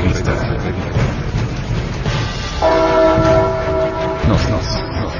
revista. Nos, nos, nos.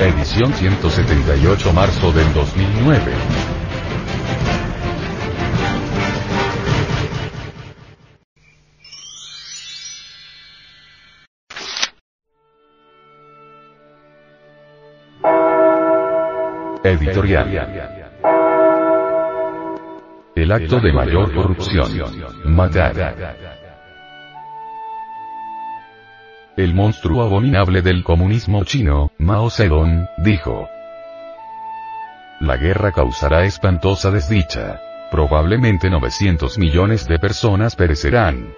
Edición 178 marzo del 2009. Editorial. El acto de mayor corrupción. Matar. El monstruo abominable del comunismo chino, Mao Zedong, dijo. La guerra causará espantosa desdicha. Probablemente 900 millones de personas perecerán.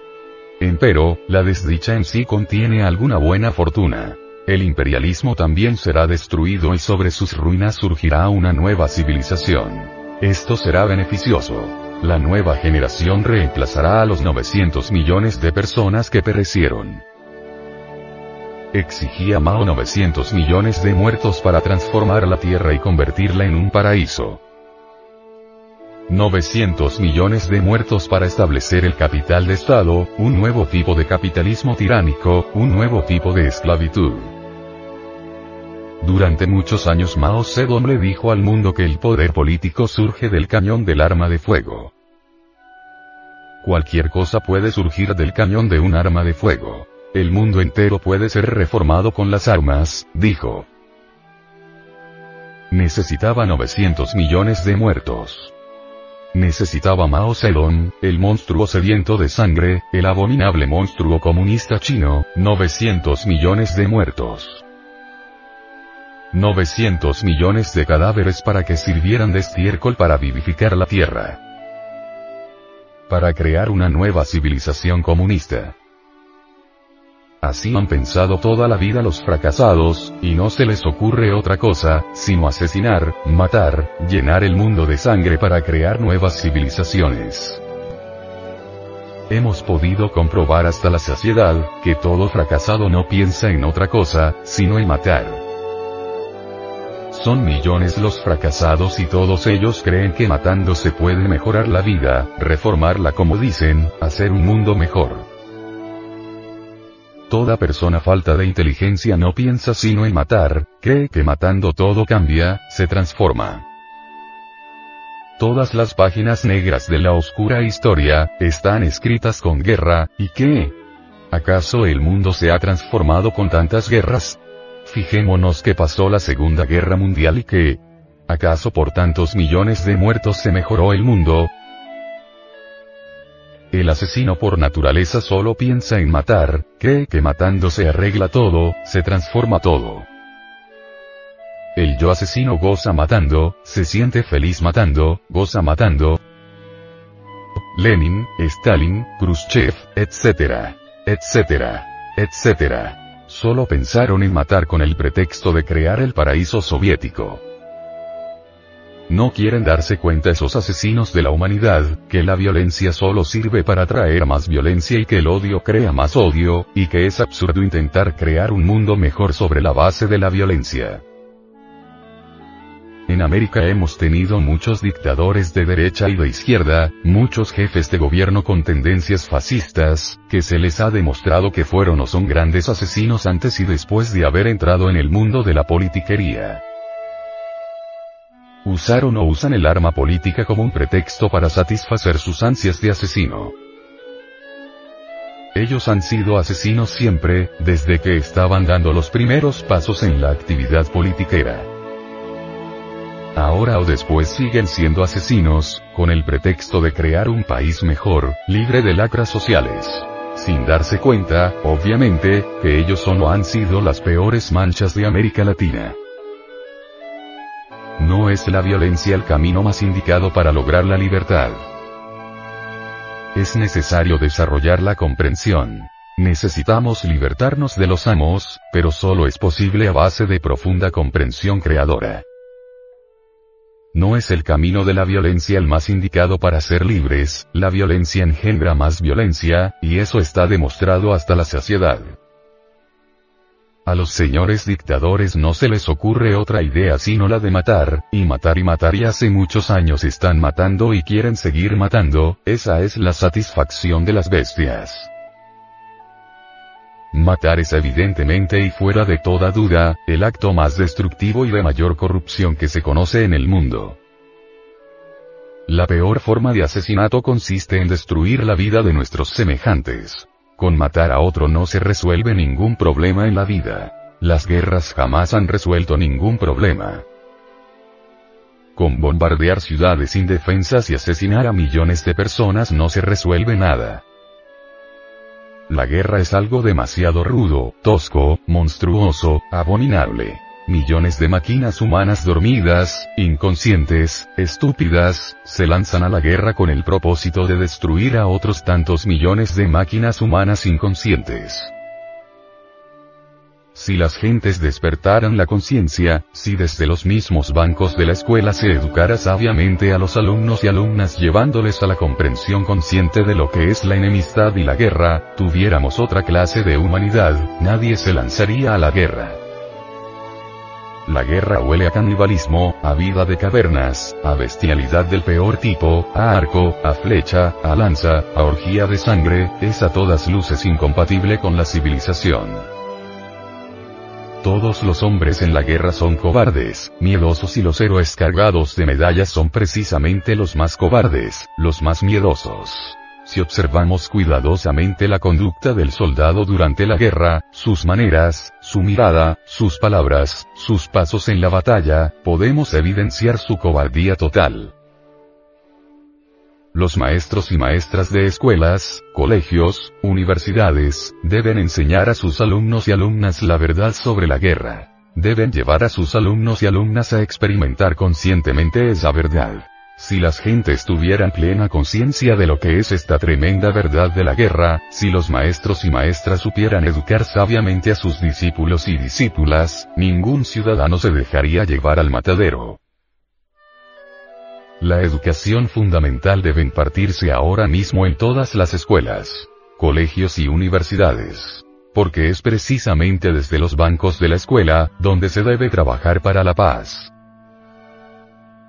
Empero, la desdicha en sí contiene alguna buena fortuna. El imperialismo también será destruido y sobre sus ruinas surgirá una nueva civilización. Esto será beneficioso. La nueva generación reemplazará a los 900 millones de personas que perecieron. Exigía Mao 900 millones de muertos para transformar la Tierra y convertirla en un paraíso. 900 millones de muertos para establecer el capital de Estado, un nuevo tipo de capitalismo tiránico, un nuevo tipo de esclavitud. Durante muchos años Mao Zedong le dijo al mundo que el poder político surge del cañón del arma de fuego. Cualquier cosa puede surgir del cañón de un arma de fuego. El mundo entero puede ser reformado con las armas, dijo. Necesitaba 900 millones de muertos. Necesitaba Mao Zedong, el monstruo sediento de sangre, el abominable monstruo comunista chino, 900 millones de muertos. 900 millones de cadáveres para que sirvieran de estiércol para vivificar la tierra. Para crear una nueva civilización comunista. Así han pensado toda la vida los fracasados, y no se les ocurre otra cosa, sino asesinar, matar, llenar el mundo de sangre para crear nuevas civilizaciones. Hemos podido comprobar hasta la saciedad, que todo fracasado no piensa en otra cosa, sino en matar. Son millones los fracasados y todos ellos creen que matando se puede mejorar la vida, reformarla como dicen, hacer un mundo mejor. Toda persona falta de inteligencia no piensa sino en matar, cree que matando todo cambia, se transforma. Todas las páginas negras de la oscura historia, están escritas con guerra, ¿y qué? ¿Acaso el mundo se ha transformado con tantas guerras? Fijémonos que pasó la Segunda Guerra Mundial y que... ¿Acaso por tantos millones de muertos se mejoró el mundo? El asesino por naturaleza solo piensa en matar, cree que matando se arregla todo, se transforma todo. El yo asesino goza matando, se siente feliz matando, goza matando. Lenin, Stalin, Khrushchev, etc. etc. etc. Solo pensaron en matar con el pretexto de crear el paraíso soviético. No quieren darse cuenta esos asesinos de la humanidad, que la violencia solo sirve para traer más violencia y que el odio crea más odio, y que es absurdo intentar crear un mundo mejor sobre la base de la violencia. En América hemos tenido muchos dictadores de derecha y de izquierda, muchos jefes de gobierno con tendencias fascistas, que se les ha demostrado que fueron o son grandes asesinos antes y después de haber entrado en el mundo de la politiquería. Usaron o usan el arma política como un pretexto para satisfacer sus ansias de asesino. Ellos han sido asesinos siempre, desde que estaban dando los primeros pasos en la actividad politiquera. Ahora o después siguen siendo asesinos, con el pretexto de crear un país mejor, libre de lacras sociales. Sin darse cuenta, obviamente, que ellos son o han sido las peores manchas de América Latina. No es la violencia el camino más indicado para lograr la libertad. Es necesario desarrollar la comprensión. Necesitamos libertarnos de los amos, pero solo es posible a base de profunda comprensión creadora. No es el camino de la violencia el más indicado para ser libres, la violencia engendra más violencia, y eso está demostrado hasta la saciedad. A los señores dictadores no se les ocurre otra idea sino la de matar, y matar y matar y hace muchos años están matando y quieren seguir matando, esa es la satisfacción de las bestias. Matar es evidentemente y fuera de toda duda, el acto más destructivo y de mayor corrupción que se conoce en el mundo. La peor forma de asesinato consiste en destruir la vida de nuestros semejantes. Con matar a otro no se resuelve ningún problema en la vida. Las guerras jamás han resuelto ningún problema. Con bombardear ciudades indefensas y asesinar a millones de personas no se resuelve nada. La guerra es algo demasiado rudo, tosco, monstruoso, abominable. Millones de máquinas humanas dormidas, inconscientes, estúpidas, se lanzan a la guerra con el propósito de destruir a otros tantos millones de máquinas humanas inconscientes. Si las gentes despertaran la conciencia, si desde los mismos bancos de la escuela se educara sabiamente a los alumnos y alumnas llevándoles a la comprensión consciente de lo que es la enemistad y la guerra, tuviéramos otra clase de humanidad, nadie se lanzaría a la guerra. La guerra huele a canibalismo, a vida de cavernas, a bestialidad del peor tipo, a arco, a flecha, a lanza, a orgía de sangre, es a todas luces incompatible con la civilización. Todos los hombres en la guerra son cobardes, miedosos y los héroes cargados de medallas son precisamente los más cobardes, los más miedosos. Si observamos cuidadosamente la conducta del soldado durante la guerra, sus maneras, su mirada, sus palabras, sus pasos en la batalla, podemos evidenciar su cobardía total. Los maestros y maestras de escuelas, colegios, universidades, deben enseñar a sus alumnos y alumnas la verdad sobre la guerra. Deben llevar a sus alumnos y alumnas a experimentar conscientemente esa verdad. Si las gentes tuvieran plena conciencia de lo que es esta tremenda verdad de la guerra, si los maestros y maestras supieran educar sabiamente a sus discípulos y discípulas, ningún ciudadano se dejaría llevar al matadero. La educación fundamental debe impartirse ahora mismo en todas las escuelas, colegios y universidades. Porque es precisamente desde los bancos de la escuela, donde se debe trabajar para la paz.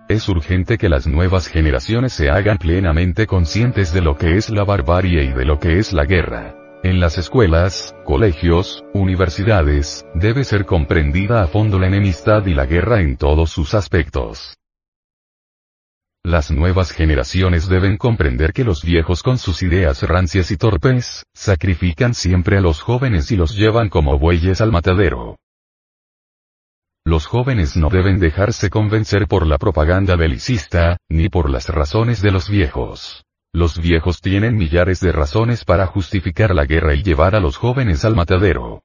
Es urgente que las nuevas generaciones se hagan plenamente conscientes de lo que es la barbarie y de lo que es la guerra. En las escuelas, colegios, universidades, debe ser comprendida a fondo la enemistad y la guerra en todos sus aspectos. Las nuevas generaciones deben comprender que los viejos con sus ideas rancias y torpes, sacrifican siempre a los jóvenes y los llevan como bueyes al matadero. Los jóvenes no deben dejarse convencer por la propaganda belicista, ni por las razones de los viejos. Los viejos tienen millares de razones para justificar la guerra y llevar a los jóvenes al matadero.